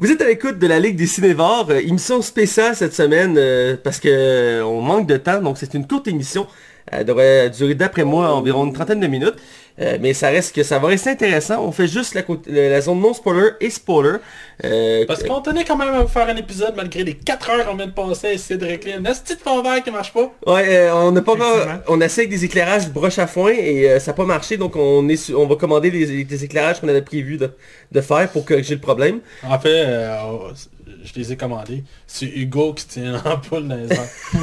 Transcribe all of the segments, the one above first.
Vous êtes à l'écoute de la Ligue des Cinévores, euh, émission spéciale cette semaine euh, parce que euh, manque de temps, donc c'est une courte émission. Elle devrait durer d'après moi environ une trentaine de minutes. Euh, mais ça reste que ça va rester intéressant. On fait juste la, côté- la- la zone non spoiler et spoiler. Euh, Parce qu'on tenait quand même à faire un épisode malgré les 4 heures qu'on vient de passer à essayer de régler un petit fond vert qui marche pas. Ouais, euh, on n'a pas on essaie avec des éclairages broche à foin et euh, ça n'a pas marché, donc on est, su- on va commander des, des éclairages qu'on avait prévu de, de faire pour corriger le problème. En fait, euh, je les ai commandés. C'est Hugo qui tient l'ampoule dans les airs.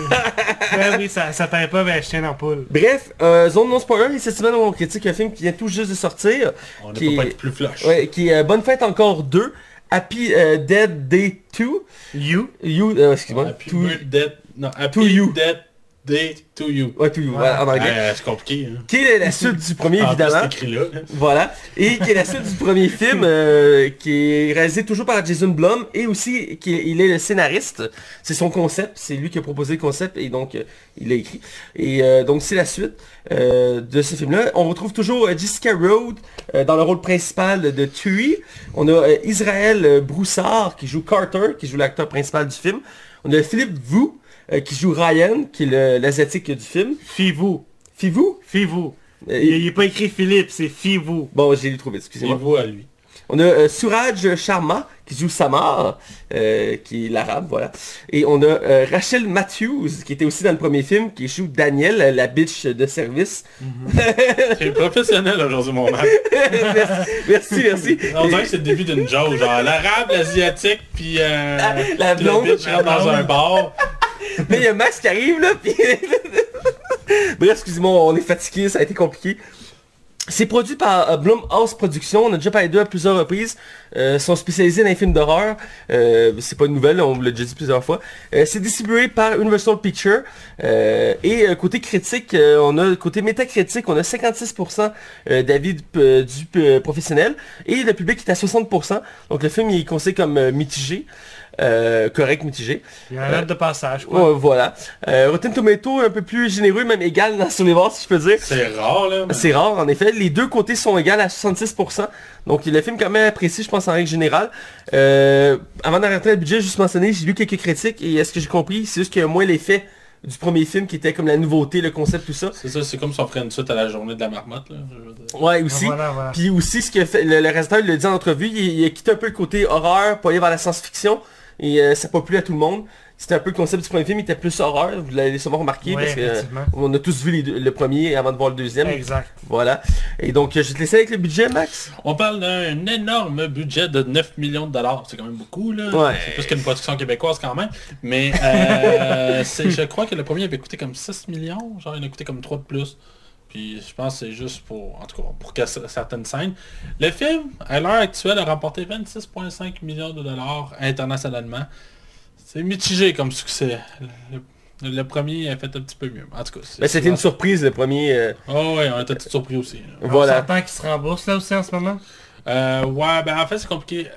Ben oui, ça, ça pas, ben je tiens en poule. Bref, euh, zone non spoiler et cette semaine on critique un film qui vient tout juste de sortir, On ne Qui peut pas est- être plus flush. ouais, qui est euh, Bonne Fête encore 2, Happy euh, Dead Day 2, You. You, euh, excuse-moi, Happy to, birthday- non, happy to you. dead day to you. ouais, to you, voilà, en anglais. C'est compliqué. Hein. Qui est la suite du premier évidemment. c'est écrit là. Voilà. Et qui est la suite du premier film, euh, qui est réalisé toujours par Jason Blum et aussi qui il est le scénariste. C'est son concept, c'est lui qui a proposé le concept et donc euh, il l'a écrit. Et euh, donc c'est la suite de ce film-là. On retrouve toujours Jessica Rhodes dans le rôle principal de Tui. On a Israël Broussard qui joue Carter, qui joue l'acteur principal du film. On a Philippe Vu euh, qui joue Ryan, qui est le- l'asiatique du film. Fis-vous. Fivou? Fis-vous. Euh, Il n'est pas écrit Philippe, c'est Fis-vous. Bon, j'ai trouvé, Et excusez-moi. vous à lui. On a euh, Suraj Sharma qui joue Samar, euh, qui est l'arabe, voilà. Et on a euh, Rachel Matthews qui était aussi dans le premier film, qui joue Daniel, la bitch de service. C'est professionnel aujourd'hui, mon mec. merci, merci. On dirait que c'est le début d'une joke, genre l'arabe, l'asiatique, puis euh, La puis blonde. le bitch rentre dans un bar. Mais il y a Max qui arrive là, puis... Bref, excusez-moi, on est fatigué, ça a été compliqué. C'est produit par euh, Blumhouse Productions, on a déjà parlé d'eux à plusieurs reprises. Euh, sont spécialisés dans les films d'horreur. Euh, c'est pas une nouvelle, on l'a déjà dit plusieurs fois. Euh, c'est distribué par Universal Pictures. Et côté critique, on a côté métacritique, on a 56% euh, d'avis du, professionnel. Et le public est à 60%. Donc le film il est conseillé comme mitigé. Euh, correct mitigé. Il y a un note de passage, quoi. Voilà. Euh, Rotten Tomato un peu plus généreux, même égal dans sur les bords, si je peux dire. C'est rare, là. mais- C'est rare, en effet. Les deux côtés sont égales à 66%. Donc le film quand même apprécié, je pense, en règle générale. Euh, avant d'arrêter le budget, juste mentionner, j'ai lu quelques critiques et est-ce que j'ai compris, c'est juste qu'il y a moins l'effet du premier film qui était comme la nouveauté, le concept, tout ça. C'est ça, c'est comme si on ferait une suite à la journée de la marmotte, là. je veux dire. Ouais, aussi. Voilà, voilà. Puis aussi, ce que fait, le, le réalisateur il le dit en entrevue, il, il a quitté un peu le côté horreur pour aller vers la science-fiction. Et euh, ça n'a pas plu à tout le monde. C'était un peu le concept du premier film, il était plus horreur, vous l'avez sûrement remarqué, Ouais, parce que euh, on a tous vu les deux- le premier avant de voir le deuxième. Exact. Voilà. Et donc, euh, je vais te laisser avec le budget, Max. On parle d'un énorme budget de 9 millions de dollars. C'est quand même beaucoup, là. Ouais. C'est plus qu'une production québécoise quand même. Mais euh, je crois que le premier avait coûté comme 6 millions. Genre, il a coûté comme 3 de plus. Puis je pense que c'est juste pour, en tout cas, pour que certaines scènes. Le film, à l'heure actuelle, a remporté 26,5 millions de dollars internationalement. C'est mitigé comme succès. Le, le premier a fait un petit peu mieux. En tout cas, Ben, c'était une surprise, le premier. euh, Oh ouais, on était tous surpris aussi. là. On voilà. s'entend qu'il se rembourse là aussi en ce moment? Euh, ouais, ben en fait c'est compliqué.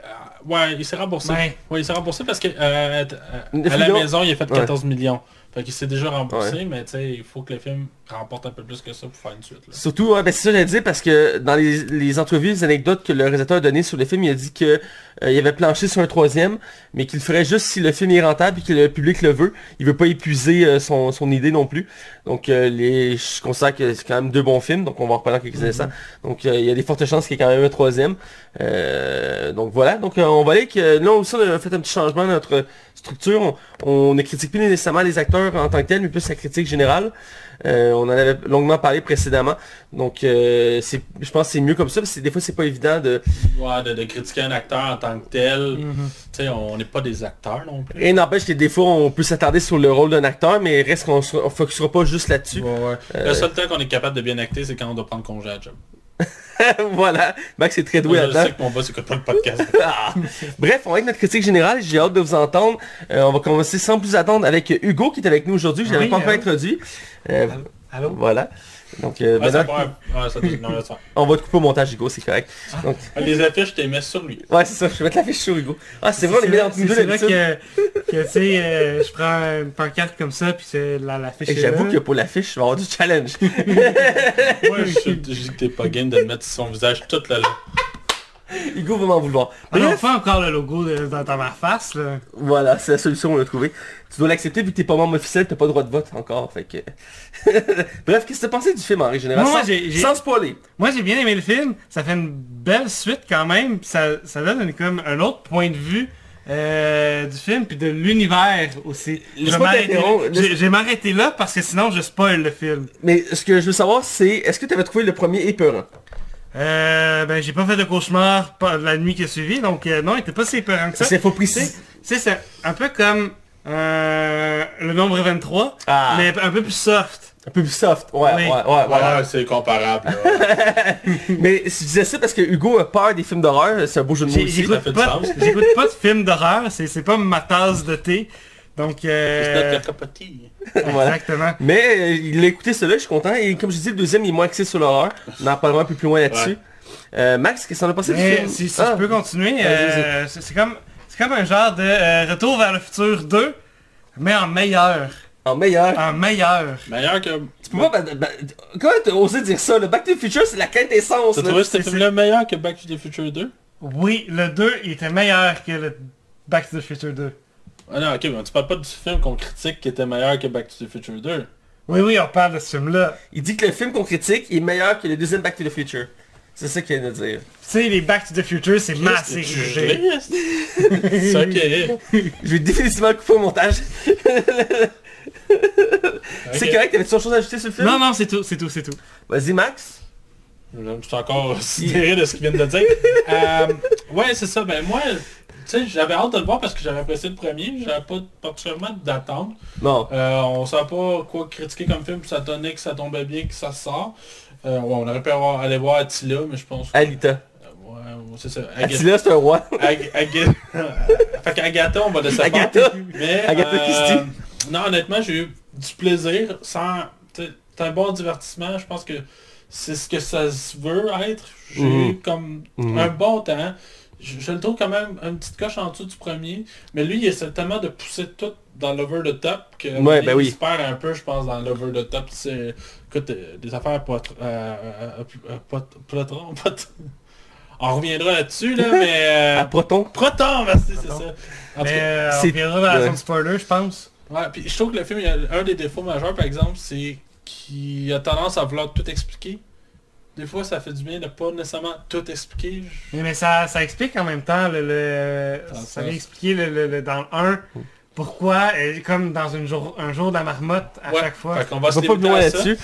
Ouais, il s'est remboursé. Ouais. Ouais, il s'est remboursé parce que euh, à la maison il a fait Ouais. 14 millions. Fait qu'il s'est déjà remboursé, mais tu sais, il faut que le film remporte un peu plus que ça pour faire une suite. Là. Surtout, ouais, ben, c'est ça que j'allais dire, parce que dans les, les entrevues, les anecdotes que le réalisateur a données sur le film, il a dit que euh, il avait planché sur un troisième, mais qu'il le ferait juste si le film est rentable et que le public le veut. Il veut pas épuiser euh, son, son idée non plus. Donc, euh, les, je constate que c'est quand même deux bons films, donc on va en reparler dans quelques instants. Donc, euh, il y a des fortes chances qu'il y ait quand même un troisième. Euh, donc voilà, donc euh, on va aller que là aussi on a fait un petit changement dans notre structure. On, on ne critique plus nécessairement les acteurs en tant que tels, mais plus la critique générale. Euh, on en avait longuement parlé précédemment. Donc euh, je pense que c'est mieux comme ça, parce que des fois c'est pas évident de. Ouais, de, de critiquer un acteur en tant que tel. Tu sais, on n'est pas des acteurs non plus. Et n'empêche que des fois on peut s'attarder sur le rôle d'un acteur, mais reste qu'on se- on focusera pas juste là-dessus. Ouais, ouais. Le seul temps qu'on est capable de bien acter, c'est quand on doit prendre congé à job. voilà. Max est très doué je là-dedans. sais que mon boss écoute pas le podcast. Ah. Bref, on va avec notre critique générale, j'ai hâte de vous entendre. Euh, on va commencer sans plus attendre avec Hugo qui est avec nous aujourd'hui, je l'avais Oui, pas encore introduit. Euh, Allô? voilà. Donc euh, Ah, ouais, ça, non, là, ça. on va te couper au montage Hugo, c'est correct. Donc, Les affiches, je t'ai mis sur lui. ouais c'est ça, je vais mettre l'affiche sur Hugo. Ah c'est vrai, on les met entre nous deux c'est d'habitude. que, que tu sais, euh, je prends une pancarte comme ça, puis c'est la, la Et j'avoue que pour l'affiche, je vais avoir du challenge. Moi, je je dis que t'es pas game de mettre son visage tout le long. Hugo va m'en vouloir. Ah non, Bref, pas encore le logo de- dans, dans ma face, là. voilà, c'est la solution qu'on a trouvée. Tu dois l'accepter vu que t'es pas membre officiel, t'as pas le droit de vote encore, fait que... Bref, qu'est-ce que t'as pensé du film en général? Moi, sans, j'ai- j'ai- sans spoiler. Moi, j'ai bien aimé le film. Ça fait une belle suite quand même. Ça, ça donne une- comme un autre point de vue euh, du film puis de l'univers aussi. Je vais m'arrêter là. J'ai- parce que sinon je spoil le film. Mais ce que je veux savoir, c'est est-ce que t'avais trouvé le premier épeurant? Euh, ben j'ai pas fait de cauchemar la nuit qui a suivi, donc euh, non, il était pas si épeurant que ça. C'est faut préciser. C'est c'est un peu comme euh, le nombre 23, Ah. mais un peu plus soft. Un peu plus soft. Ouais, Oui. ouais, ouais, ouais. Ouais, c'est comparable. Mais je disais ça parce que Hugo a peur des films d'horreur, c'est un beau jeu de mots. J'écoute ça fait du pas, sens. j'écoute pas de films d'horreur, c'est c'est pas ma tasse de thé. Donc, euh. Voilà. exactement. Mais euh, il a écouté cela, je suis content. Et comme je dis, le deuxième il est moins axé sur l'horreur. On en parlera un peu plus loin là-dessus. Ouais. Euh, Max, qu'est-ce que t'en as pensé du film? si, si Ah, je peux continuer, euh, c'est comme, un genre de euh, Retour vers le futur 2, mais en meilleur. En meilleur. En meilleur. Meilleur que... Tu peux pas... bah, bah, comment t'as osé dire ça? Le Back to the Future, c'est la quintessence. T'as trouvé ce c'est- film-là meilleur que Back to the Future 2 Oui, le 2, il était meilleur que le Back to the Future 2. Ah non, ok, mais tu parles pas du film qu'on critique qui était meilleur que Back to the Future 2. Oui, oui, on parle de ce film-là. Il dit que le film qu'on critique est meilleur que le deuxième Back to the Future. C'est ça qu'il vient de dire. Tu sais, les Back to the Future, c'est ma série. C'est ok. Je vais définitivement couper au montage. C'est correct, t'avais-tu autre chose à ajouter sur le film? Non, non, c'est tout, c'est tout, c'est tout. Vas-y Max. Je suis encore sidéré de ce qu'il vient de dire. Euh, ouais, c'est ça. Ben moi, sais, j'avais hâte de le voir parce que j'avais apprécié le premier. J'avais pas particulièrement d'attente. Non. Euh, on savait pas quoi critiquer comme film, ça donnait que ça tombait bien, que ça sort. Euh, ouais, on aurait pu aller voir Attila, mais je pense que... Alita. Euh, ouais, c'est ça. Agatha. Attila, c'est un roi. Ag- Ag- fait qu'Agatha, on va laisser. Agatha. Mais, Agatha euh. Non, honnêtement, j'ai eu du plaisir sans... C'est un bon divertissement. Je pense que c'est ce que ça se veut être. J'ai Mhm. eu comme Mhm. un bon temps. Je, je le trouve quand même une petite coche en dessous du premier. Mais lui, il essaie tellement de pousser tout dans l'over the top que Ouais, il, ben oui. il se perd un peu, je pense, dans l'over the top. C'est, écoute, euh, des affaires pas... euh, euh, euh, pas- On reviendra là-dessus, là, mais... euh, À Proton. Proton, merci, c'est ça. En tout Mais cas, euh, on c'est- reviendra dans la zone spoiler, je pense. ouais, puis je trouve que le film, il y a un des défauts majeurs, par exemple, c'est qu'il a tendance à vouloir tout expliquer. Des fois, ça fait du bien de pas nécessairement tout expliquer. Je- Mais, mais ça, ça explique en même temps, le, le- Ça- vient expliquer le, le- le- dans le 1, pourquoi, comme dans une jour, un jour de la marmotte à Ouais, chaque fois. Fait qu'on va On se va pas loin là-dessus.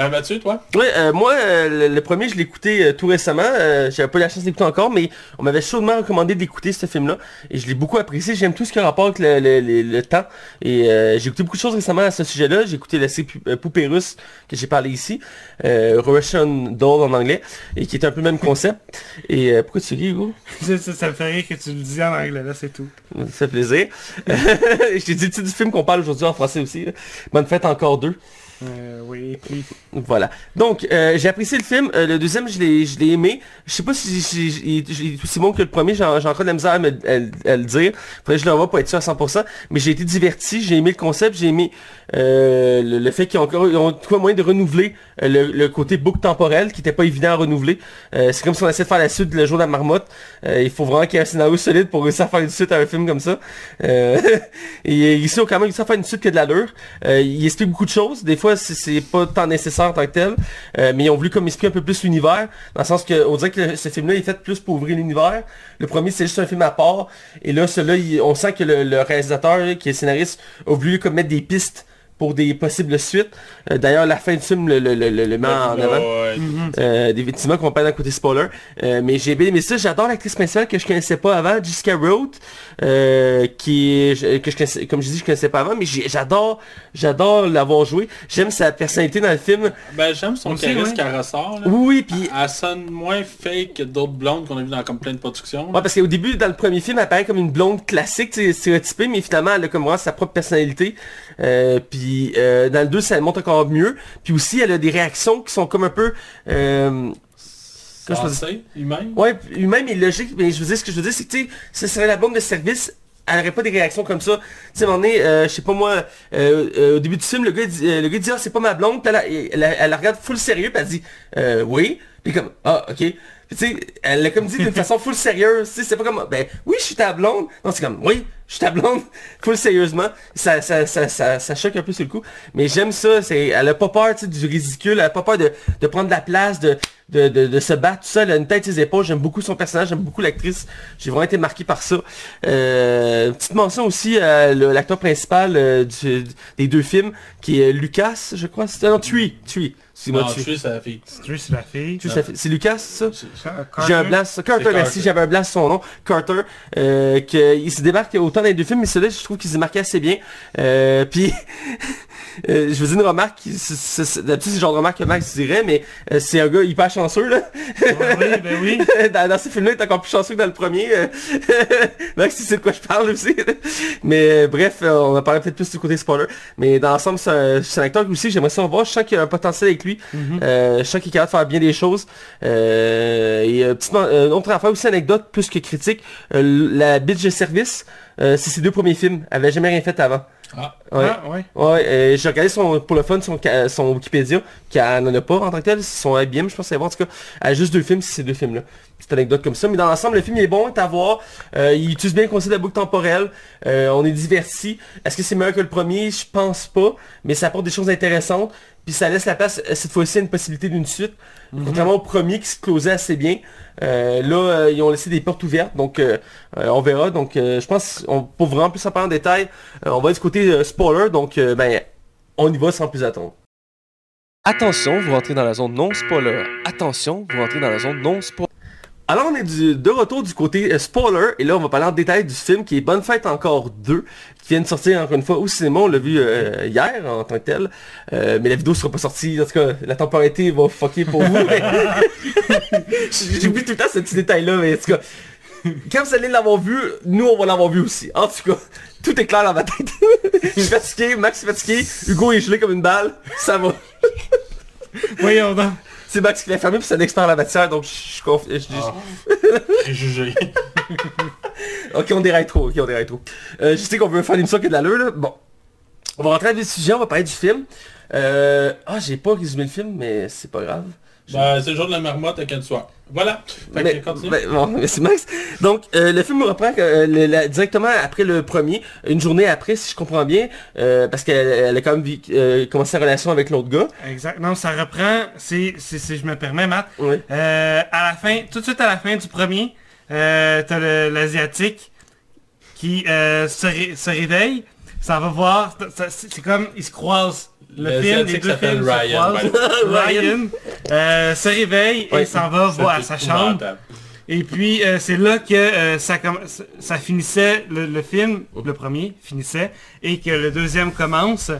Euh, Mathieu, toi? Ouais, euh, moi, euh, le, le premier, je l'ai écouté euh, tout récemment. Euh, J'avais pas eu la chance d'écouter encore, mais on m'avait chaudement recommandé d'écouter ce film-là. Et je l'ai beaucoup apprécié. J'aime tout ce qui a rapport avec le, le- le- le temps. Et euh, j'ai écouté beaucoup de choses récemment à ce sujet-là. J'ai écouté la série Pou- Poupée russe que j'ai parlé ici. Euh, Russian Doll en anglais. Et qui est un peu le même concept. Et euh, pourquoi tu ris, Hugo? Ça, ça- ça me fait rire que tu le dis en anglais, là, c'est tout. Ça fait plaisir. je t'ai dit le titre du film qu'on parle aujourd'hui en français aussi. là. Bonne fête encore deux. Euh, oui. Voilà. Donc, euh, j'ai apprécié le film. Euh, le deuxième, je l'ai, je l'ai aimé. Je sais pas si il est aussi bon que le premier. J'ai encore de la misère à, me, à- le dire. Faudrait que je le revoie pour être sûr à 100%. Mais j'ai été diverti. J'ai aimé le concept. J'ai aimé euh, le, le fait qu'ils ont encore ils ont un moyen de renouveler euh, le, le côté book temporel qui était pas évident à renouveler. Euh, c'est comme si on essayait de faire la suite de Le Jour de la Marmotte. Il faut vraiment qu'il y ait un scénario solide pour réussir à faire une suite à un film comme ça. Et ici, on quand même réussi à faire une suite qui a de l'allure. Il explique beaucoup de choses. Des fois, c'est- c'est pas tant nécessaire en tant que tel. Euh, mais ils ont voulu comme expliquer un peu plus l'univers. Dans le sens que on dirait que ce film-là est fait plus pour ouvrir l'univers. Le premier, c'est juste un film à part. Et là, celui-là, il- on sent que le, le réalisateur, qui est scénariste, a voulu comme mettre des pistes pour des possibles suites. Euh, D'ailleurs, la fin du film le, le, le, le- le met en avant. ouais. Euh, effectivement qu'on parle d'un côté spoiler. Euh, mais j'ai bien aimé ça. J'adore l'actrice principale que je connaissais pas avant, Jessica Roth, euh, qui que je connaissais, comme je dis, je connaissais pas avant, mais j'adore, j'adore l'avoir joué. J'aime sa personnalité dans le film. Ben j'aime son sait, charisme ouais. qu'elle ressort. Là. Oui, puis Elle sonne moins fake que d'autres blondes qu'on a vu dans comme plein de productions. Ouais, parce qu'au début, dans le premier film, elle paraît comme une blonde classique, sais, stéréotypée, mais finalement, elle a comme vraiment sa propre personnalité. Euh, puis euh, dans le 2, ça montre encore mieux. Puis aussi, elle a des réactions qui sont comme un peu... Euh, lui-même. Ouais, humain mais logique, mais je veux dire, ce que je veux dire, c'est que, tu sais, ce serait la blonde de service, elle aurait pas des réactions comme ça. Tu sais, à un moment donné, euh, je sais pas moi, euh, euh, au début du film, le gars dit, le gars dit, ah, c'est pas ma blonde, puis elle, elle, elle, elle la regarde full sérieux, puis elle dit, oui, puis comme, ah, ok. Tu sais, elle l'a comme dit d'une façon full sérieuse. C'est pas comme, ben oui, je suis ta blonde. Non, c'est comme, oui, je suis ta blonde. Full sérieusement. Ça, ça, ça, ça, ça choque un peu sur le coup. Mais j'aime ça. C'est, elle a pas peur, du ridicule. Elle a pas peur de, de prendre de la place, de, de, de, se battre tout ça. Elle a une tête ses épaules. J'aime beaucoup son personnage. J'aime beaucoup l'actrice. J'ai vraiment été marqué par ça. Euh, petite mention aussi à l'acteur principal euh, du- des deux films, qui est Lucas, je crois. C'est, non, Tui. Tui. Tui. je suis sa fille. C'est la fille. C'est Lucas, ça? Carter. j'ai un blanc. Carter, C'est merci, j'avais un blanc sur son nom, Carter, euh, que, il se démarque autant dans les deux films, mais celui-là, je trouve qu'il se démarquait assez bien. Euh, puis, euh, je faisais une remarque, c'est- c'est- c'est- d'habitude c'est le genre de remarque que Max dirait, mais euh, c'est un gars hyper chanceux, là. Ouais, oui, ben oui. dans, dans ce film-là, il est encore plus chanceux que dans le premier. euh. Max, tu sais de quoi je parle aussi. mais euh, bref, on va parler peut-être plus du côté spoiler. Mais dans l'ensemble, c'est un, c'est un acteur que aussi, j'aimerais ça voir. Je sens qu'il y a un potentiel avec lui. Euh, je sens qu'il est capable de faire bien des choses. Euh, et euh, petite, euh, autre affaire aussi, anecdote plus que critique. la bitch de service, c'est ses deux premiers films. Elle avait jamais rien fait avant. Ah, Ouais. Ah, ouais. Ouais, euh, j'ai regardé son, pour le fun son, son Wikipédia, qui n'en a pas en tant que tel, son IBM, je pense c'est bon, en tout cas, elle a juste deux films, c'est ces deux films-là. Petite anecdote comme ça, mais dans l'ensemble, le film il est bon, est à voir, euh, il utilise bien le concept de la boucle temporelle, euh, on est diverti. Est-ce que c'est meilleur que le premier? Je pense pas, mais ça apporte des choses intéressantes, puis ça laisse la place, euh, cette fois-ci, à une possibilité d'une suite, contrairement au premier qui se closait assez bien. Euh, là, euh, ils ont laissé des portes ouvertes, donc on verra. Donc, euh, je pense, on, pour vraiment plus en parler en détail, euh, on va être du côté euh, spoiler, donc euh, ben, on y va sans plus attendre. Attention, vous rentrez dans la zone non spoiler. Attention, vous rentrez dans la zone non spoiler. Alors on est du- de retour du côté euh, spoiler et là on va parler en détail du film qui est Bonne Fête encore 2 qui vient de sortir encore une fois au cinéma, on l'a vu euh, hier en tant que tel Euh, mais la vidéo sera pas sortie, en tout cas la temporalité va fucker pour vous mais- J'oublie tout le temps ce petit détail là mais en tout cas quand vous allez l'avoir vu, nous on va l'avoir vu aussi. En tout cas, tout est clair dans ma tête. Je suis fatigué, Max est fatigué, Hugo est gelé comme une balle, ça va. Voyons donc. C'est Max qui l'a fermé puis c'est un expert en la matière donc je suis confiant. préjugé. Ok, on déraille trop, ok, on déraille trop. Euh, je sais qu'on veut faire une émission qui a de l'allure, là. Bon. On va rentrer dans le sujet, on va parler du film. Euh... Ah, j'ai pas résumé le film, mais c'est pas grave. Bah, c'est le jour de la marmotte à quel soir. Voilà. Fait Mais, que continue. ben, bon, merci Max. Donc, euh, le film reprend euh, le- la- directement après le premier, une journée après, si je comprends bien, euh, parce qu'elle elle a quand même euh, commencé sa relation avec l'autre gars. Exact. Non, ça reprend, c'est, c'est, c'est- je me permets, Matt. Oui. Euh, à la fin, tout de suite à la fin du premier, euh, t'as l'asiatique qui euh, se, ré- se réveille, ça va voir, c'est comme ils se croisent. Le film, les deux films se Ryan, Ryan euh, se réveille Ouais. et s'en va voir à sa chambre. Et puis euh, c'est là que euh, ça, finissait, le, le film, le premier finissait, et que le deuxième commence.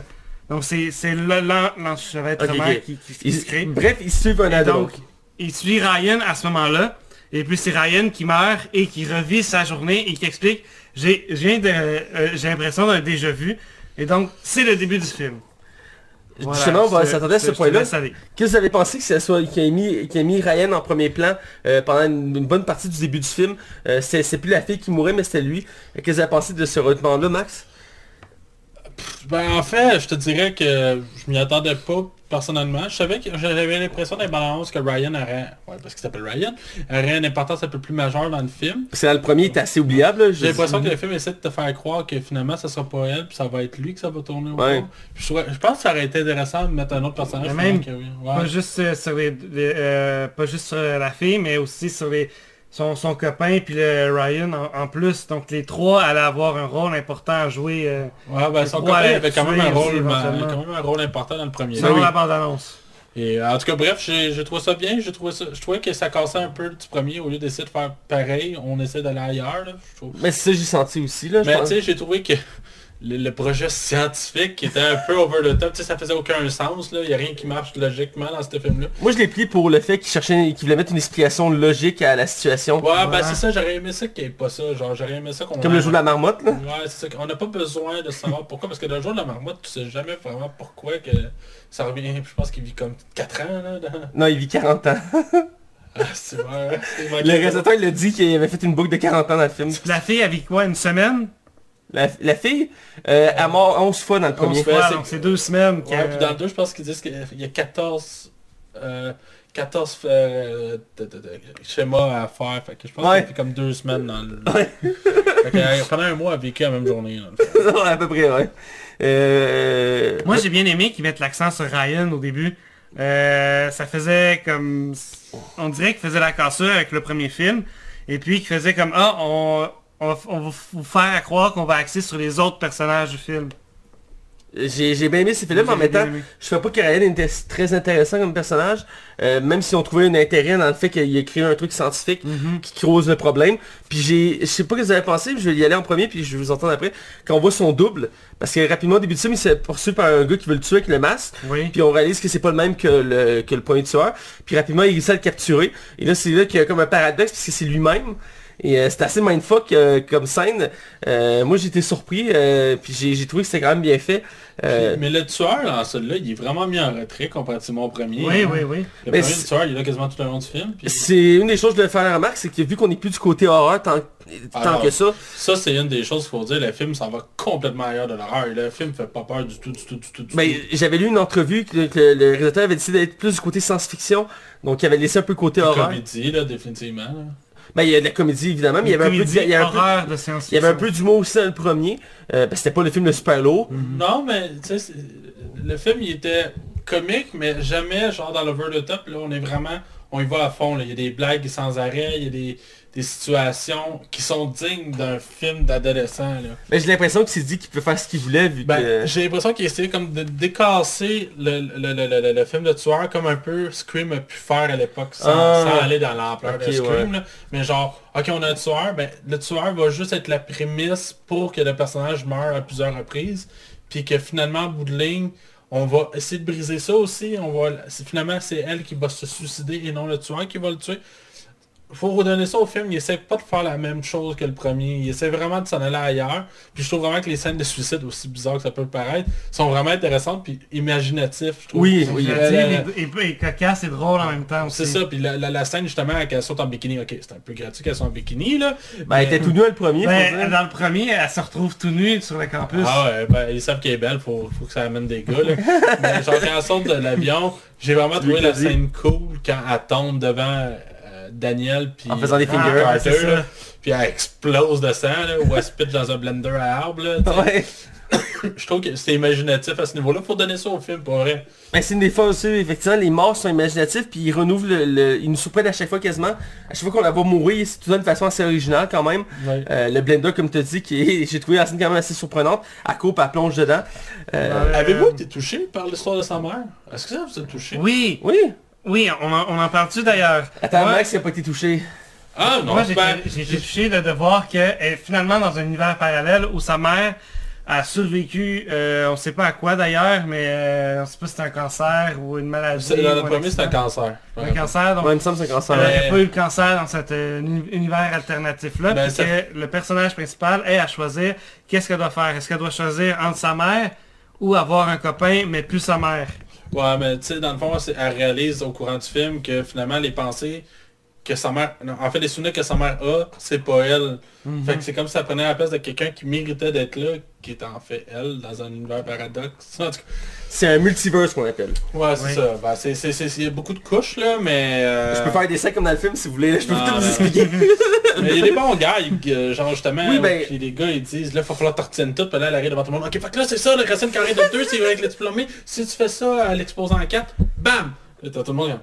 Donc c'est l'enchevêtrement Ok, ok. qui, qui- qui Ils- se crée. bref, ils suivent un ado. donc, il suit Ryan à ce moment-là. Et puis c'est Ryan qui meurt et qui revit sa journée et qui explique euh, j'ai l'impression d'un déjà vu. Et donc c'est le début du film. Voilà, Justement, on va s'attendre à ce point-là. Qu'est-ce que vous avez pensé que ça soit qui a mis qui a mis Ryan en premier plan euh, pendant une, une bonne partie du début du film? Euh, C'est c'est plus la fille qui mourait, mais c'était lui. Qu'est-ce que vous avez pensé de ce retournement-là, Max? Ben, en fait, je te dirais que je m'y attendais pas personnellement. Je savais que j'avais l'impression dans les bandes annonces que Ryan aurait, ouais, parce qu'il s'appelle Ryan, aurait une importance un peu plus majeure dans le film. Que dans le premier, il était assez oubliable. là, J'ai l'impression que le film essaie de te faire croire que finalement ça sera pas elle, puis ça va être lui que ça va tourner au Ouais. Je, je pense que ça aurait été intéressant de mettre un autre personnage. Mais même- finalement, que oui. Ouais. Pas juste euh, sur les, les- euh, pas juste sur la fille, mais aussi sur les son, son copain puis le Ryan en, en plus. Donc les trois allaient avoir un rôle important à jouer euh, Ouais, ben, son copain avait quand même un aussi, rôle, ben, éventuellement. quand même un rôle important dans le premier. selon oui. la bande-annonce. Et euh, en tout cas, bref, j'ai j'ai trouvé ça bien. J'ai trouvé ça, je trouvais que ça cassait un peu du premier. Au lieu d'essayer de faire pareil, on essaie d'aller ailleurs. Là, je trouve. Mais c'est ça j'ai senti aussi. Là, je Mais tu sais, j'ai trouvé que le, le projet scientifique qui était un peu over the top, tu sais, ça faisait aucun sens. Il n'y a rien qui marche logiquement dans ce film-là. Moi, je l'ai pris pour le fait qu'il cherchait, qu'il voulait mettre une explication logique à la situation. Ouais, ben Voilà. c'est ça, j'aurais aimé ça qu'il n'y ait pas ça. Genre, j'aurais aimé ça qu'on... Comme le jour de la marmotte, là. Ouais, c'est ça. On n'a pas besoin de savoir pourquoi, parce que le jour de la marmotte, tu sais jamais vraiment pourquoi que ça revient. Je pense qu'il vit comme 4 ans, là. Dans... Non, il vit 40 ans. Ah, c'est vrai. Le réalisateur, il a dit qu'il avait fait une boucle de 40 ans dans le film. La fille avait quoi, une semaine? La, la fille, euh, elle mort 11 fois dans le premier. fois. Ouais, c'est- donc c'est deux semaines. que- Ouais, puis dans le 2, je pense qu'ils disent qu'il y a 14... euh, 14 euh, de- de- de- schémas à faire. Fait que je pense Ouais. qu'il fait comme deux semaines dans le... Fait que, euh, pendant un mois, elle a vécu la même journée. Ouais, à peu près, ouais. Euh... Moi j'ai bien aimé qu'ils mettent l'accent sur Ryan au début. Euh, ça faisait comme... On dirait qu'il faisait la cassure avec le premier film. Et puis qu'il faisait comme... Ah, on, on, va- on va vous faire croire qu'on va axer sur les autres personnages du film. J'ai bien aimé ces films, mais en même temps, aimé. je trouvais pas que Ryan était très intéressant comme personnage, euh, même si on trouvait un intérêt dans le fait qu'il ait créé un truc scientifique Mhm. qui cause le problème. Puis j'ai, je sais pas ce que vous avez pensé, mais je vais y aller en premier, puis je vais vous entendre après, quand on voit son double, parce que rapidement au début de film, il s'est poursuivi par un gars qui veut le tuer avec le masque, Oui. puis on réalise que c'est pas le même que le, que le premier tueur, puis rapidement il réussit à le capturer, et là c'est là qu'il y a comme un paradoxe, parce que c'est lui-même, et euh, c'est assez mindfuck euh, comme scène. Euh, moi j'étais surpris, euh, puis j'ai trouvé que c'était quand même bien fait. Euh, Mais le tueur, dans celui-là, il est vraiment mis en retrait comparativement au premier. Oui, oui, oui. Le Mais premier tueur, il est là quasiment tout le long du film. puis C'est une des choses que je voulais faire la remarque, c'est que vu qu'on n'est plus du côté horreur tant, tant Alors, que ça, Ça, c'est une des choses qu'il faut dire. Le film s'en va complètement ailleurs de l'horreur. Le film fait pas peur du tout, du tout, du tout, du ben, tout. j'avais lu une entrevue que, que le réalisateur avait décidé d'être plus du côté science-fiction, donc il avait laissé un peu le côté horreur. Comédie, là, définitivement. là. Ben, il y a de la comédie évidemment, mais il y avait un peu, de- il y avait un peu, horreur de il science-fiction. y avait un peu d'humour aussi dans le premier, euh, parce que c'était pas le film de super lourd. Non, mais tu sais, le film, il était comique, mais jamais genre dans l'over the top. Là, on est vraiment, on y va à fond. là. Il y a des blagues sans arrêt, il y a des, des situations qui sont dignes d'un film d'adolescent. là. Ben, j'ai l'impression qu'il s'est dit qu'il peut faire ce qu'il voulait vu Ben, que... j'ai l'impression qu'il essayait comme de décasser le, le, le, le- le film de tueur comme un peu Scream a pu faire à l'époque sans, Ah. sans aller dans l'ampleur de Scream. ouais. là. Mais genre, ok on a un tueur, ben le tueur va juste être la prémisse pour que le personnage meure à plusieurs reprises. Puis que finalement, en bout de ligne, on va essayer de briser ça aussi. On va, finalement, c'est elle qui va se suicider et non le tueur qui va le tuer. Faut redonner ça au film, il essaie pas de faire la même chose que le premier, il essaie vraiment de s'en aller ailleurs. Puis je trouve vraiment que les scènes de suicide, aussi bizarres que ça peut paraître, sont vraiment intéressantes puis imaginatives, je trouve. Oui, oui. Et, cocasse et drôle en même temps aussi. C'est ça, puis la, la- la scène justement qu'elle saute en bikini, ok, c'est un peu gratuit qu'elle soit en bikini là. Ben, elle était tout nu le premier, faut Ben, dire. dans le premier, elle se retrouve tout nue sur le campus. Ah ouais, ben, ils savent qu'elle est belle, faut, faut que ça amène des gars là. Mais genre quand elle saute de l'avion, j'ai vraiment trouvé la scène cool quand elle tombe devant Daniel puis En faisant des Ah, fingers. ouais, ça. là, puis elle explose de sang là, ou elle se pitch dans un blender à arbre là. Ouais. Je trouve que c'est imaginatif à ce niveau-là, faut donner ça au film pour vrai. Ben, c'est une des fois aussi, effectivement, les morts sont imaginatifs, puis ils renouvelent le, le- ils nous surprennent à chaque fois quasiment. À chaque fois qu'on la voit mourir, c'est tout ça de façon assez originale quand même. Euh, le blender, comme tu as dit, qui est, j'ai trouvé la scène quand même assez surprenante. Elle coupe, elle plonge dedans. Euh, Ouais. Avez-vous été touché par l'histoire de sa mère? Est-ce que ça vous a touché? Oui, Oui. Oui, on en, on en parle-tu d'ailleurs? Attends, Moi- Max, il a pas été touché. Ah non, Moi, j'ai ben, été- j'ai été touché de, de voir qu'elle est finalement dans un univers parallèle où sa mère a survécu, euh, on sait pas à quoi d'ailleurs, mais euh, on sait pas si c'est un cancer ou une maladie. dans le premier c'est un cancer. Un cancer, donc Ouais, il me semble que c'est un cancer. elle Ouais. n'aurait pas eu le cancer dans cet euh, uni- univers alternatif-là, Ben, ça- que le personnage principal est à choisir qu'est-ce qu'elle doit faire. Est-ce qu'elle doit choisir entre sa mère ou avoir un copain, mais plus sa mère? Ouais, mais tu sais, dans le fond, elle réalise au courant du film que finalement les pensées que sa mère, non, en fait les souvenirs que sa mère a, c'est pas elle. Mhm. Fait que c'est comme si ça prenait la place de quelqu'un qui méritait d'être là, qui est en fait elle, dans un univers paradoxe. En tout cas, C'est un multiverse qu'on appelle. ouais, c'est Oui. ça. Ben, c'est, c'est, c'est- il y a beaucoup de couches là, mais... euh, Je peux faire des scènes comme dans le film si vous voulez. Je peux Non, tout vous expliquer. Mais il y a des bons gars, euh, genre justement, Oui, ben- puis les gars ils disent là faut falloir que tu retiennes tout, puis là elle arrive devant tout le monde. Ok, fait que là c'est ça, le racine carré de 2, c'est avec le diplômé. Si tu fais ça à l'exposant en 4, bam! Là t'as tout le monde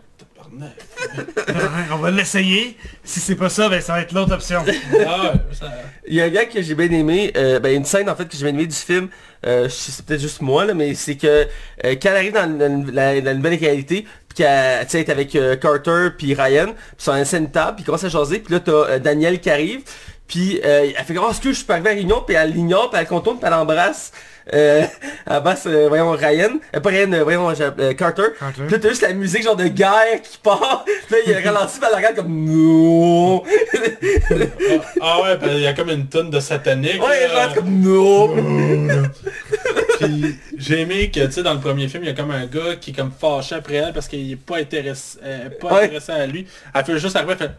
Tabarnak. on va l'essayer. Si c'est pas ça, ben ça va être l'autre option. Ah ça... Il y a un gars que j'ai bien aimé, euh, ben une scène en fait que j'ai bien aimé du film, euh, c'est peut-être juste moi là, mais c'est que euh, quand elle arrive dans la, la- la nouvelle réalité, puis qu'elle tu sais, est avec euh, Carter puis Ryan, puis sont à une table, puis ils commencent à jaser, puis là t'as euh, Daniel qui arrive, puis euh, elle fait oh excuse je suis arrivé à réunion, puis elle l'ignore, puis elle contourne, puis elle embrasse. Euh, elle embrasse, euh, voyons, Ryan, euh, pas Ryan, euh, voyons, euh, Carter. Carter. Puis là, t'as juste la musique genre de guerre qui part. Puis là, il est ralenti, puis elle la regarde comme non. ah, ah ouais, ben, il y a comme une tonne de satanique. Ouais, là. genre comme non. Puis j'ai aimé que tu sais dans le premier film, il y a comme un gars qui est comme fâché après elle parce qu'il est pas intéressé, euh, pas Ouais. intéressé à lui. Elle fait juste arriver, elle fait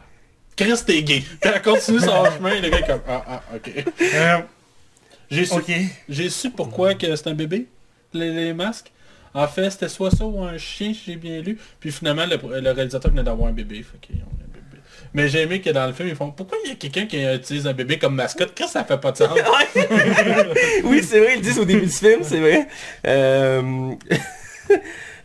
Chris t'es gay. Puis elle continue son chemin, le gars est comme Ah ah ok. Euh, J'ai su, ok. j'ai su pourquoi que c'est un bébé, les, les masques. En fait, c'était soit ça ou un chien, si j'ai bien lu. Puis finalement, le, le réalisateur venait d'avoir un bébé. Fait qu'ils ont un bébé. Mais j'ai aimé que dans le film, ils font Pourquoi il y a quelqu'un qui utilise un bébé comme mascotte? Qu'est-ce que ça fait pas de sens oui, c'est vrai, ils le disent au début du film, c'est vrai. Euh...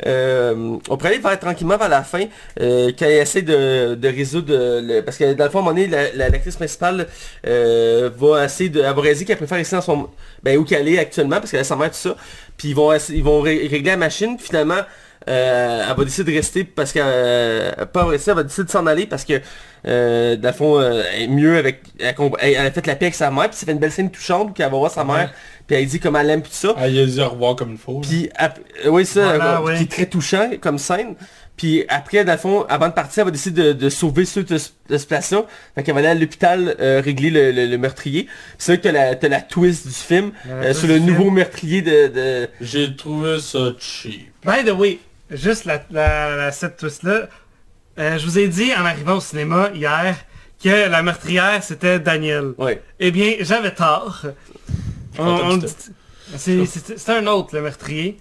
Euh, on pourrait aller vers, tranquillement vers la fin, euh, il essaie de, résoudre le... Parce que dans le fond, à un moment donné, la- la- l'actrice principale euh, va essayer de... Elle va qu'elle préfère rester dans son... Ben, où qu'elle est actuellement, parce qu'elle a sa mère, tout ça. Puis ils vont, ils vont ré- régler la machine, puis finalement... euh, elle va décider de rester parce qu'elle euh, pas rester, elle va décider de s'en aller parce que euh, dans le fond euh, elle est mieux avec elle, elle- elle a fait la paix avec sa mère puis ça fait une belle scène touchante où elle va voir sa mère puis elle dit comment elle aime puis tout ça il a dit au revoir comme il faut. puis ap- euh, oui ça Voilà, euh, ouais. qui est très touchant comme scène puis après dans le fond avant de partir elle va décider de, de sauver ceux de, ce- de ce place-là fait qu'elle va aller à l'hôpital euh, régler le, le- le meurtrier c'est vrai que t'as la, t'as la twist du film euh, twist sur le nouveau film. meurtrier de, de- J'ai trouvé ça cheap. By the way, juste la, la, la- cette twist-là, euh, je vous ai dit en arrivant au cinéma hier que la meurtrière c'était Daniel. ouais Eh bien, j'avais tort. C'est- un autre le meurtrier.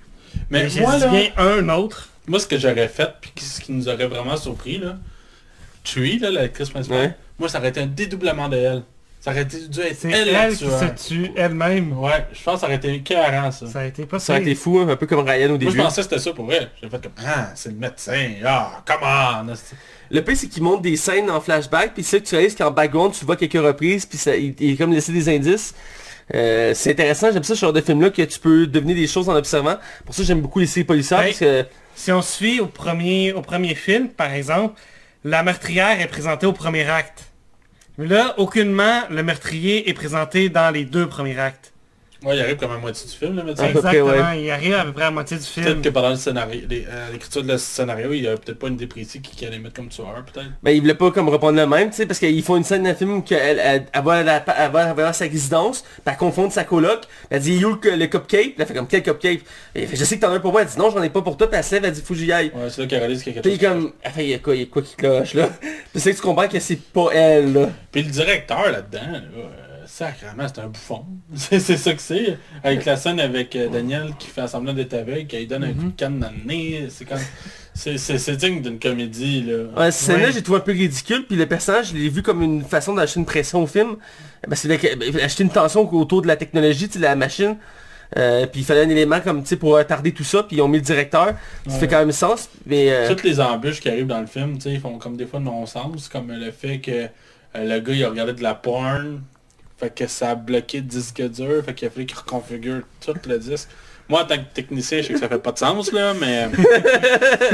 Mais Mais j'ai moi, là, bien un autre. moi, ce que j'aurais fait, puis ce qui nous aurait vraiment surpris, là, Tui, là, l'actrice principale, Ouais. moi, ça aurait été un dédoublement de elle. Ça aurait été- dû être elle, elle, qui se tue elle-même. Ouais, je pense que ça aurait été écœurant, ça. Ça a été pas ça aurait pire. été fou hein, un peu comme Ryan au Moi, début je pensais que c'était ça pour elle. J'ai fait comme, ah, c'est le médecin. Ah, come on. Le pire, c'est qu'il montre des scènes en flashback, puis c'est que tu réalises qu'en background, tu le vois quelques reprises, puis ça, il, il est comme laissé des indices. Euh, c'est intéressant, j'aime ça ce genre de film-là, que tu peux deviner des choses en observant. Pour ça, j'aime beaucoup les séries policières, Ouais. parce que... Si on fie au premier, au premier film, par exemple, la meurtrière est présentée au premier acte. Mais là, aucunement, le meurtrier est présenté dans les deux premiers actes. Ouais, il arrive comme à moitié du film, le médecin. À peu près, Exactement, ouais. il arrive à peu près à la moitié du Peut-être film. que pendant le scénario, les- euh, l'écriture de le scénario, il y a peut-être pas une idée précise qui, qui allait mettre comme tueur, peut-être. Ben, il voulait pas comme répondre le même, tu sais, parce qu'ils font une scène dans le film où elle, elle, elle va, à la- elle va à sa résidence, puis elle confond sa coloc, elle dit, you le, le cupcake, Puis elle fait comme, quel cupcake? Et elle fait, je sais que t'en as un pour moi, elle dit, non, j'en ai pas pour toi, puis elle se lève, elle dit, faut que j'y aille. Ouais, c'est là qu'il réalise qu'il y a Puis quelque chose. comme, elle fait, il y a quoi, il y a quoi qui cloche, là? Puis c'est que tu comprends que c'est pas elle, là. Puis le directeur là-dedans, là, euh, sacrément, c'est un bouffon. c'est c'est ça que c'est. Avec la scène avec euh, Daniel qui fait semblant d'être aveugle, qui lui donne un coup de canne dans le nez. C'est comme... C'est c'est- c'est digne d'une comédie, là. Ouais, cette scène-là, Ouais. j'ai trouvé un peu ridicule, puis le personnage, je l'ai vu comme une façon d'acheter une pression au film. Ben, c'est de- ben, acheter une tension autour de la technologie, tu sais, de la machine. Euh, puis il fallait un élément comme, tu sais, pour attarder tout ça, puis ils ont mis le directeur. Ça Ouais. fait quand même sens, mais... euh, Toutes les embûches qui arrivent dans le film, tu sais, ils font comme des fois de non-sens, comme le fait que euh, le gars il a regardé de la porn, fait que ça a bloqué le disque dur, fait qu'il a fallu qu'il reconfigure tout le disque. Moi en tant que technicien, je sais que ça fait pas de sens là, mais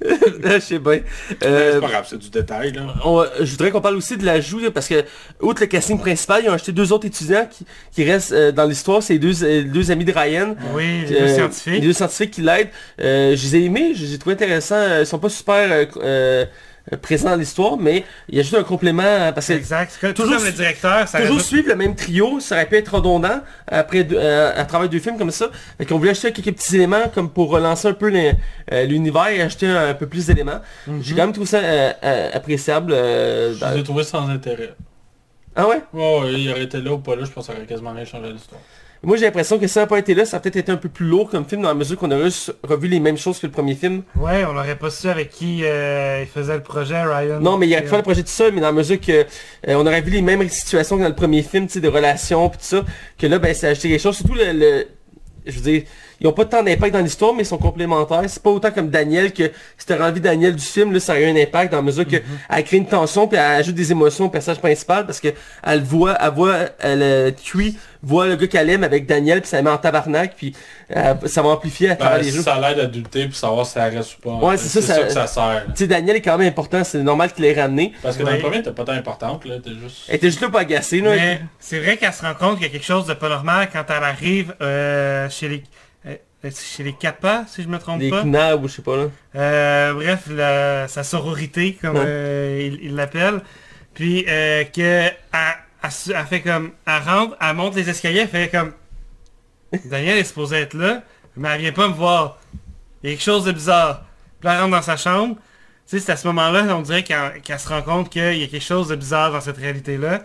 je sais bien. mais Euh, c'est pas grave, c'est du détail là. on- je voudrais qu'on parle aussi de l'ajout, parce que, outre le casting principal, ils ont acheté deux autres étudiants qui, qui restent euh, dans l'histoire, c'est deux, euh, deux amis de Ryan. Oui, les Euh, deux Les scientifiques. deux scientifiques qui l'aident. Euh, je les ai aimés, je les ai trouvés intéressants. Euh, Ils sont pas super euh, présents dans l'histoire, mais il y a juste un complément euh, parce que Exact. Comme- Toujours comme le directeur, ça toujours rajoute- suivre le même trio, ça aurait pu être redondant après deux- euh, à travers deux films comme ça. Fait qu'on voulait acheter quelques petits éléments comme pour relancer un peu euh, l'univers et acheter un, un peu plus d'éléments. J'ai quand même trouvé ça euh, euh, appréciable. euh, Je dans- les ai trouvés sans intérêt. Ah ouais? Ouais, ouais, il aurait été là ou pas là, je pense que ça aurait quasiment rien changé l'histoire. Moi j'ai l'impression que ça n'a pas été là, ça a peut-être été un peu plus lourd comme film dans la mesure qu'on aurait juste revu les mêmes choses que le premier film. Ouais, on n'aurait pas su avec qui euh, il faisait le projet, Ryan. Non, mais il pu faire le projet tout seul, mais dans la mesure que euh, on aurait vu les mêmes situations que dans le premier film, tu sais, de relations pis tout ça, que là, ben, c'est acheté quelque chose. Surtout le, le- je veux dire, ils ont pas tant d'impact dans l'histoire, mais ils sont complémentaires. C'est pas autant comme Daniel que si t'as envie Daniel du film, là, ça aurait eu un impact dans la mesure que elle crée une tension puis elle ajoute des émotions au personnage principal parce que elle voit, elle voit, elle, euh, Tui voit le gars qu'elle aime avec Daniel puis ça la met en tabarnak puis euh, ça va amplifier à travers Ben, les jeux. ça l'aide d'adulter puis savoir si ça reste ou pas. Ouais, c'est ça, ça- que ça sert. Tu sais, Daniel est quand même important, c'est normal qu'il l'ait ramené. Parce que dans le premier, t'es pas tant importante, là, t'es juste... Elle était juste là pour agacer, là. Mais c'est vrai qu'elle se rend compte qu'il y a quelque chose de pas normal quand elle arrive euh, chez les chez les Kappa, si je me trompe pas. knabs ou je sais pas là. Euh, bref, la- sa sororité, comme Ouais. euh, il l'appelle. Puis euh, que elle, elle se- elle fait comme. Elle rentre, elle monte les escaliers, elle fait comme. Daniel est supposé être là, mais elle vient pas me voir. Il y a quelque chose de bizarre. Puis elle rentre dans sa chambre. Tu sais, c'est à ce moment-là, on dirait qu'elle qu'elle se rend compte qu'il y a quelque chose de bizarre dans cette réalité-là.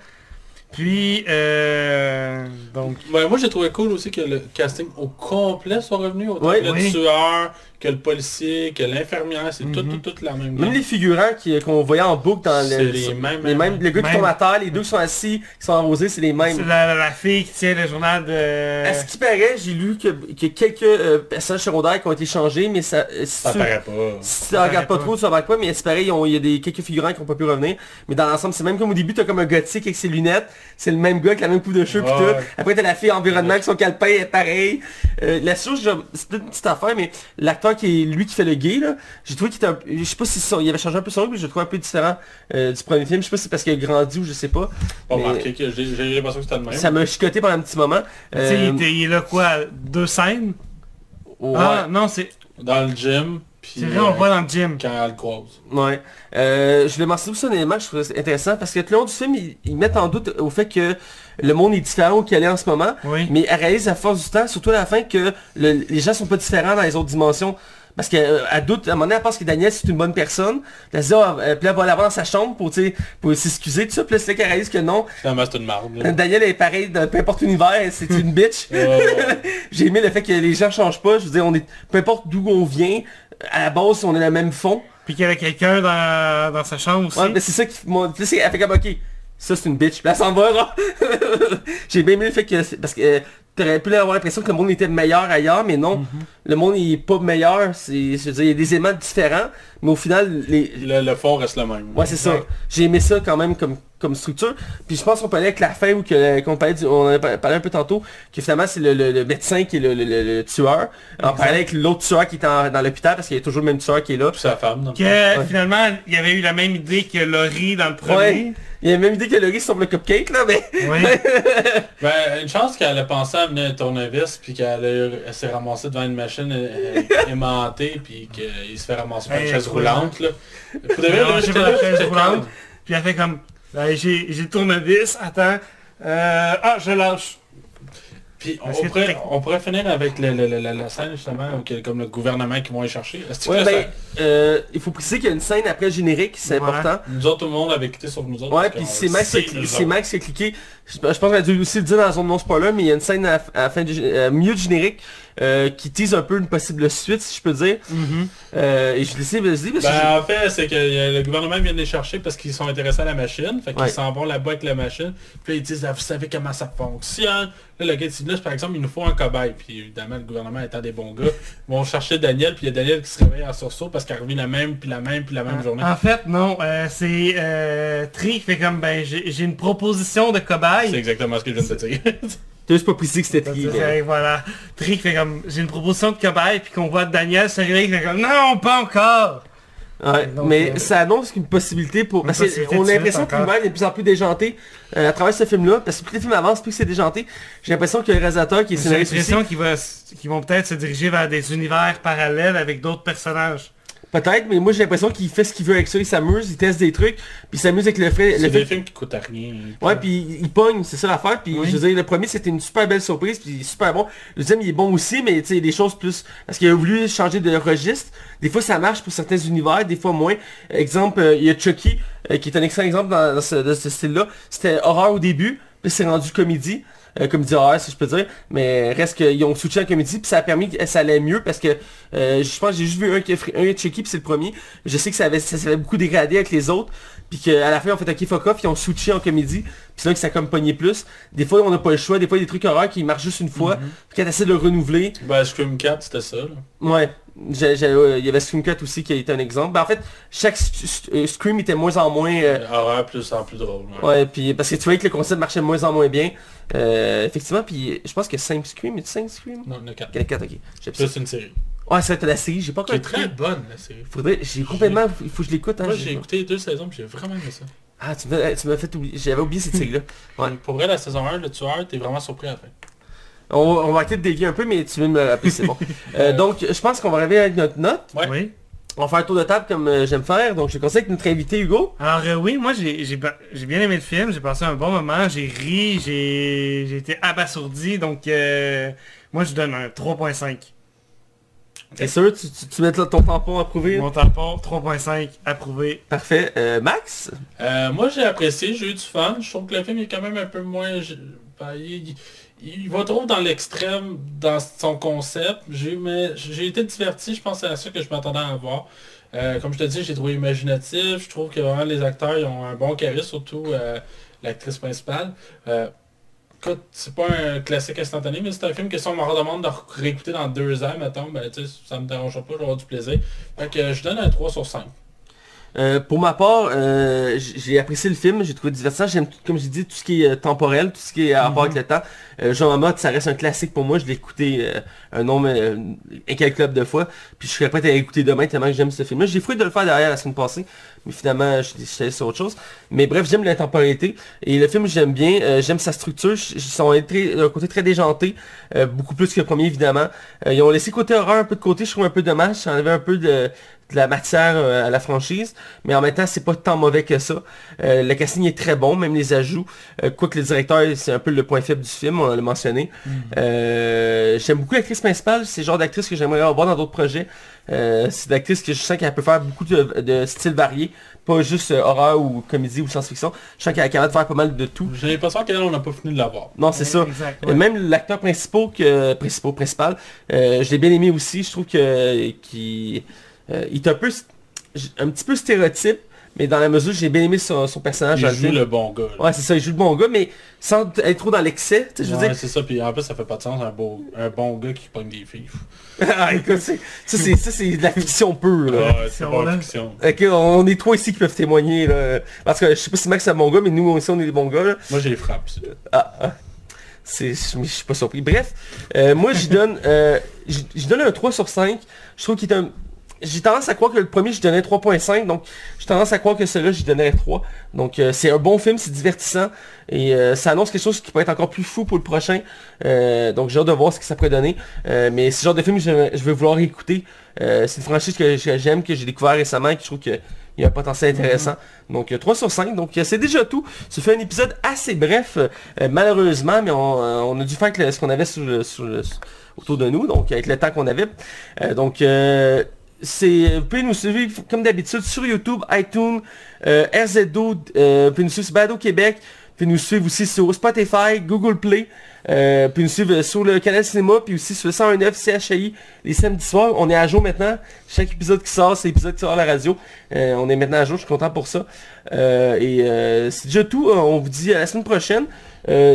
Puis, euh, donc... Ouais, moi j'ai trouvé cool aussi que le casting au complet soit revenu. Autant que le Oui. tueur, que le policier, que l'infirmière, c'est tout, Mhm. tout, tout la même Même les figurants qui- qu'on voyait en boucle dans le... les sur- mêmes, les mêmes- mêmes. Le gars qui Même. tombe à terre, les deux qui sont assis, qui sont arrosés, c'est les mêmes. C'est la, la- la fille qui tient le journal de... À ce qui paraît, j'ai lu que, que quelques euh, personnages secondaires qui ont été changés, mais ça... euh, Ça sur- paraît pas. Si tu regardes pas pas. trop, tu remarques pas, mais c'est pareil, il y a des, quelques figurants qui ont pas pu revenir. Mais dans l'ensemble, c'est même comme au début, t'as comme un gothique avec ses lunettes, c'est le même gars avec la même coupe de cheveux pis Ouais, tout. Après t'as la fille environnement avec son calepin est pareil. Euh, la chose, je- c'est peut-être une petite affaire, mais l'acteur qui est lui qui fait le gay, là, j'ai trouvé qu'il était un peu- je sais pas si son- il avait changé un peu son look, mais je le trouve un peu différent euh, du premier film. Je sais pas si c'est parce qu'il a grandi ou je sais pas. Pas mais remarqué que j'ai l'impression que c'était le même. ça m'a chicoté pendant un petit moment. Tu sais, Euh, il, était- il est là quoi Deux scènes? Ouais. Ah non, c'est Dans le gym, c'est vrai, on le euh, voit dans le gym. quand elle le croise. Ouais. Euh, je voulais mentionner aussi un élément que je trouvais intéressant parce que tout le long du film, ils, ils mettent en doute au fait que le monde est différent qu'elle est en ce moment. Oui. Mais elle réalise à force du temps, surtout à la fin, que le- les gens sont pas différents dans les autres dimensions. Parce qu'elle doute, à un moment donné, elle pense que Daniel c'est une bonne personne. Elle se dit, euh, puis elle va l'avoir dans sa chambre pour, tu sais, pour s'excuser, tout ça. Puis là, c'est là qu'elle réalise que non. Finalement, c'est une marde. Daniel est pareil dans peu importe l'univers, c'est une bitch. Ouais, ouais. J'ai aimé le fait que les gens changent pas. Je veux dire, on est, peu importe d'où on vient, à la base, on est le même fond. Puis qu'il y avait quelqu'un dans, dans sa chambre aussi. Ouais, mais c'est ça qui moi, tu sais, elle fait comme ok, ça c'est une bitch, puis elle s'en va genre. J'ai bien aimé le fait que c'est- parce que euh, t'aurais pu avoir l'impression que le monde était meilleur ailleurs, mais non, le monde il est pas meilleur, c'est je veux dire, il y a des éléments différents, mais au final les Le, le fond reste le même. Ouais c'est ça. J'ai aimé ça quand même comme comme structure. Puis je pense qu'on parlait avec la fin ou que qu'on parlait du- on en a par- parlé un peu tantôt, que finalement c'est le, le- le médecin qui est le, le- le- le tueur. On parlait avec l'autre tueur qui est en- dans l'hôpital parce qu'il y a toujours le même tueur qui est là. Puis sa femme. Que Ouais. finalement, il y avait eu la même idée que Laurie dans le premier. Ouais. Il y a même idée que le riz sauve le cupcake là, mais Oui. Ben, une chance qu'elle a pensé à amener un tournevis, puis qu'elle s'est ramassée devant une machine aimantée, puis qu'il se fait ramasser par une chaise roulante. Là. Pour chaise roulante. Puis elle fait comme, Ben, j'ai le tournevis, attends. Euh, ah, je lâche. Puis on pourrait, on pourrait finir avec le, le- le- la, la scène justement, où il y a comme le gouvernement qui vont y chercher. Ouais, là, ben, ça- euh, il faut préciser qu'il y a une scène après le générique, c'est Ouais. important. nous autres, tout le monde avait quitté sur nous autres. Ouais, puis c'est Max. Max qui a cliqué. Je, je pense qu'on a dû aussi le dire dans la zone non spoiler, mais il y a une scène à, à la fin du, euh, milieu du générique euh, qui tease un peu une possible suite, si je peux dire. Euh, et je parce que Ben, en fait, c'est que euh, le gouvernement vient de les chercher parce qu'ils sont intéressés à la machine. Fait qu'ils Ouais. s'en vont là-bas avec la machine. Puis là, ils disent, Ah, vous savez comment ça fonctionne? Là, le gars dit, là, par exemple, il nous faut un cobaye. Puis évidemment, le gouvernement étant des bons gars, ils vont chercher Daniel. Puis il y a Daniel qui se réveille en sursaut parce qu'il revient la même, puis la même, puis la même journée. En fait, non, euh, c'est euh, Tri qui fait comme, ben, j'ai une proposition de C'est cobaye. exactement ce que je viens de te dire. t'as juste pas précisé que c'était tri. mais- C'est- Voilà. Tri qui fait comme, j'ai une proposition de cobaye, puis qu'on voit Daniel se réveiller, qui fait comme, non, pas encore. Ouais, Donc, mais euh, ça annonce une possibilité pour... Parce qu'on a l'impression que l'univers est de plus en plus déjanté euh, à travers ce film-là, parce que plus les films avancent, plus c'est déjanté. J'ai l'impression que le réalisateur qui est J'ai l'impression qu'ils vont peut-être se diriger vers des univers parallèles avec d'autres personnages. Peut-être, mais moi j'ai l'impression qu'il fait ce qu'il veut avec ça, il s'amuse, il teste des trucs, puis il s'amuse avec le fait... C'est des films qui coûtent rien. Ouais, puis il pogne, c'est ça l'affaire. Puis Oui. je veux dire, le premier c'était une super belle surprise, puis il est super bon. Le deuxième il est bon aussi, mais tu sais, il y a des choses plus... Parce qu'il a voulu changer de registre. Des fois ça marche pour certains univers, des fois moins. Exemple, euh, il y a Chucky, euh, qui est un excellent exemple dans, dans ce, de ce style-là. C'était horreur au début, puis c'est rendu comédie. Euh, comédie horreur si je peux dire. Mais reste qu'ils ont switché en comédie puis ça a permis que ça allait mieux parce que euh, je pense que j'ai juste vu un qui un Chucky puis c'est le premier. Je sais que ça avait ça s'avait beaucoup dégradé avec les autres puis qu'à la fin on fait ok fuck off ils ont switché en comédie puis c'est là que ça comme pogné plus des fois on n'a pas le choix des fois il y a des trucs horreurs qui marchent juste une fois puis quand t'essaies de le renouveler Ben, Scream 4, c'était ça. là. ouais euh, il y avait Scream 4 aussi qui a été un exemple ben, en fait chaque euh, Scream était moins en moins euh, Euh, Horreur plus en plus drôle. ouais. Ouais, puis parce que tu voyais que le concept marchait de moins en moins bien. Effectivement, puis je pense que 5 Scream, il y a 5 Scream? Non, 4. Il y en a 4, ok. J'ai appris ça. Plus une série. Ouais, c'est vrai, t'as la série, j'ai pas encore est très bonne, la série. Faudrait, j'ai complètement, il faut que je l'écoute. Hein, Moi, j'ai- écouté les deux saisons, puis j'ai vraiment aimé ça. Ah, tu m'as, tu m'as fait oublier, j'avais oublié cette série-là. Ouais. Pour vrai, la saison 1, le tueur, t'es vraiment surpris à la fin. On, on va arrêter de dévier un peu, mais tu veux me le rappeler, c'est bon. Euh, donc, je pense qu'on va arriver avec notre note. Ouais. Oui. On va faire un tour de table comme euh, j'aime faire. Donc, je conseille avec notre invité Hugo. Alors euh, oui, moi j'ai j'ai ba- j'ai bien aimé le film, j'ai passé un bon moment, j'ai ri, j'ai j'ai été abasourdi, donc euh, moi je donne un 3.5. C'est sûr, tu, tu, tu mets ton tampon approuvé? Mon tampon, 3.5, approuvé. Parfait. Euh, Max? Euh, moi j'ai apprécié, j'ai eu du fun. Je trouve que le film est quand même un peu moins... ben, il, il va trop dans l'extrême dans son concept. J'ai mais j'ai été diverti, je pense à ça que je m'attendais à voir. Euh, comme je te dis, j'ai trouvé imaginatif. Je trouve que vraiment les acteurs ils ont un bon charisme, surtout euh, l'actrice principale. Euh, écoute, c'est pas un classique instantané, mais c'est un film que si on me redemande de réécouter dans deux ans, mettons, ben tu sais, ça me dérangera pas, avoir du plaisir. Fait que je donne un 3 sur 5. Euh, pour ma part, euh, j'ai apprécié le film, j'ai trouvé divertissant. J'aime, tout- comme j'ai dit, tout ce qui est euh, temporel, tout ce qui est à rapport avec le temps. Euh, Jean Mode, ça reste un classique pour moi. Je l'ai écouté euh, un nombre euh, incalculable de fois. Puis je serais prêt à l'écouter demain tellement que j'aime ce film-là. J'ai fouillé de le faire derrière la semaine passée, mais finalement, je je suis allé sur autre chose. Mais bref, j'aime l'intemporalité. Et le film, j'aime bien. Euh, j'aime sa structure. Ils sont très, un côté très déjanté. euh, beaucoup plus que le premier, évidemment. Euh, ils ont laissé côté horreur un peu de côté. Je trouve un peu dommage. Ça enlevait un peu de de la matière à la franchise, mais en même temps, c'est pas tant mauvais que ça. Le casting est très bon, même les ajouts. Quoique le directeur, c'est un peu le point faible du film, on l'a mentionné. Euh, J'aime beaucoup l'actrice principale, c'est le genre d'actrice que j'aimerais avoir dans d'autres projets. Euh, c'est l'actrice que je sens qu'elle peut faire beaucoup de, de styles variés, pas juste euh, horreur ou comédie ou science-fiction. Je sens qu'elle est capable de faire pas mal de tout. J'ai l'impression qu'elle on n'a pas fini de la voir. Non, c'est ça. Exact, Et ouais. Même l'acteur principal, que, principal, principal euh, je l'ai bien aimé aussi. Je trouve que qu'il euh, il est un peu un petit peu stéréotype, mais dans la mesure où j'ai bien aimé son, son personnage Il joue le bon gars. là. Ouais, c'est ça, il joue le bon gars, mais sans être trop dans l'excès. tu sais, Je veux Ouais, dire, c'est ça, puis en plus ça fait pas de sens un, beau, un bon gars qui pogne des filles. Ah, écoute, c'est- ça c'est ça c'est de la fiction pure. Là. Ouais, c'est pas l'a. fiction. Ok, on est trois ici qui peuvent témoigner. Là. Parce que je sais pas si Max est un bon gars, mais nous aussi on est des bons gars. Là. Moi j'ai les frappes. Ah, ah. C'est, je, je suis pas surpris. Bref, euh, moi j'y donne, euh, donne un 3 sur 5. Je trouve qu'il est un... J'ai tendance à croire que le premier, je donnais 3.5, donc j'ai tendance à croire que celui-là, j'y donnais 3. Donc euh, c'est un bon film, c'est divertissant, et euh, ça annonce quelque chose qui peut être encore plus fou pour le prochain. Euh, donc j'ai hâte de voir ce que ça pourrait donner. Mais c'est le genre de film que je, je vais vouloir écouter. C'est une franchise que, que j'aime, que j'ai découvert récemment, et que je trouve qu'il y a un potentiel intéressant. Donc euh, 3 sur 5, donc c'est déjà tout. Ça fait un épisode assez bref, euh, malheureusement, mais on, euh, on a dû faire ce qu'on avait sur le- sur le- autour de nous, donc avec le temps qu'on avait. Euh, donc euh, vous pouvez nous suivre comme d'habitude sur YouTube, iTunes, euh, RZO, euh, vous pouvez nous suivre sur Bado Québec, vous pouvez nous suivre aussi sur Spotify, Google Play, euh, vous pouvez nous suivre sur le canal cinéma, puis aussi sur le 109 CHI les samedis soirs. On est à jour maintenant. Chaque épisode qui sort, c'est l'épisode qui sort à la radio. Euh, on est maintenant à jour, je suis content pour ça. Et c'est déjà tout. On vous dit à la semaine prochaine.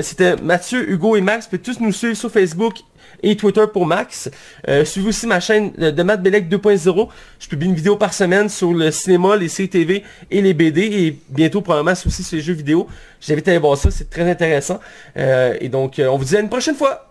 C'était Mathieu, Hugo et Max. Vous pouvez tous nous suivre sur Facebook et Twitter pour Max. Euh, suivez aussi ma chaîne de de Matt Bellec 2.0. Je publie une vidéo par semaine sur le cinéma, les CTV et les BD. Et bientôt probablement aussi sur les jeux vidéo. J'invite à aller voir ça, c'est très intéressant. Euh, et donc, euh, on vous dit à une prochaine fois.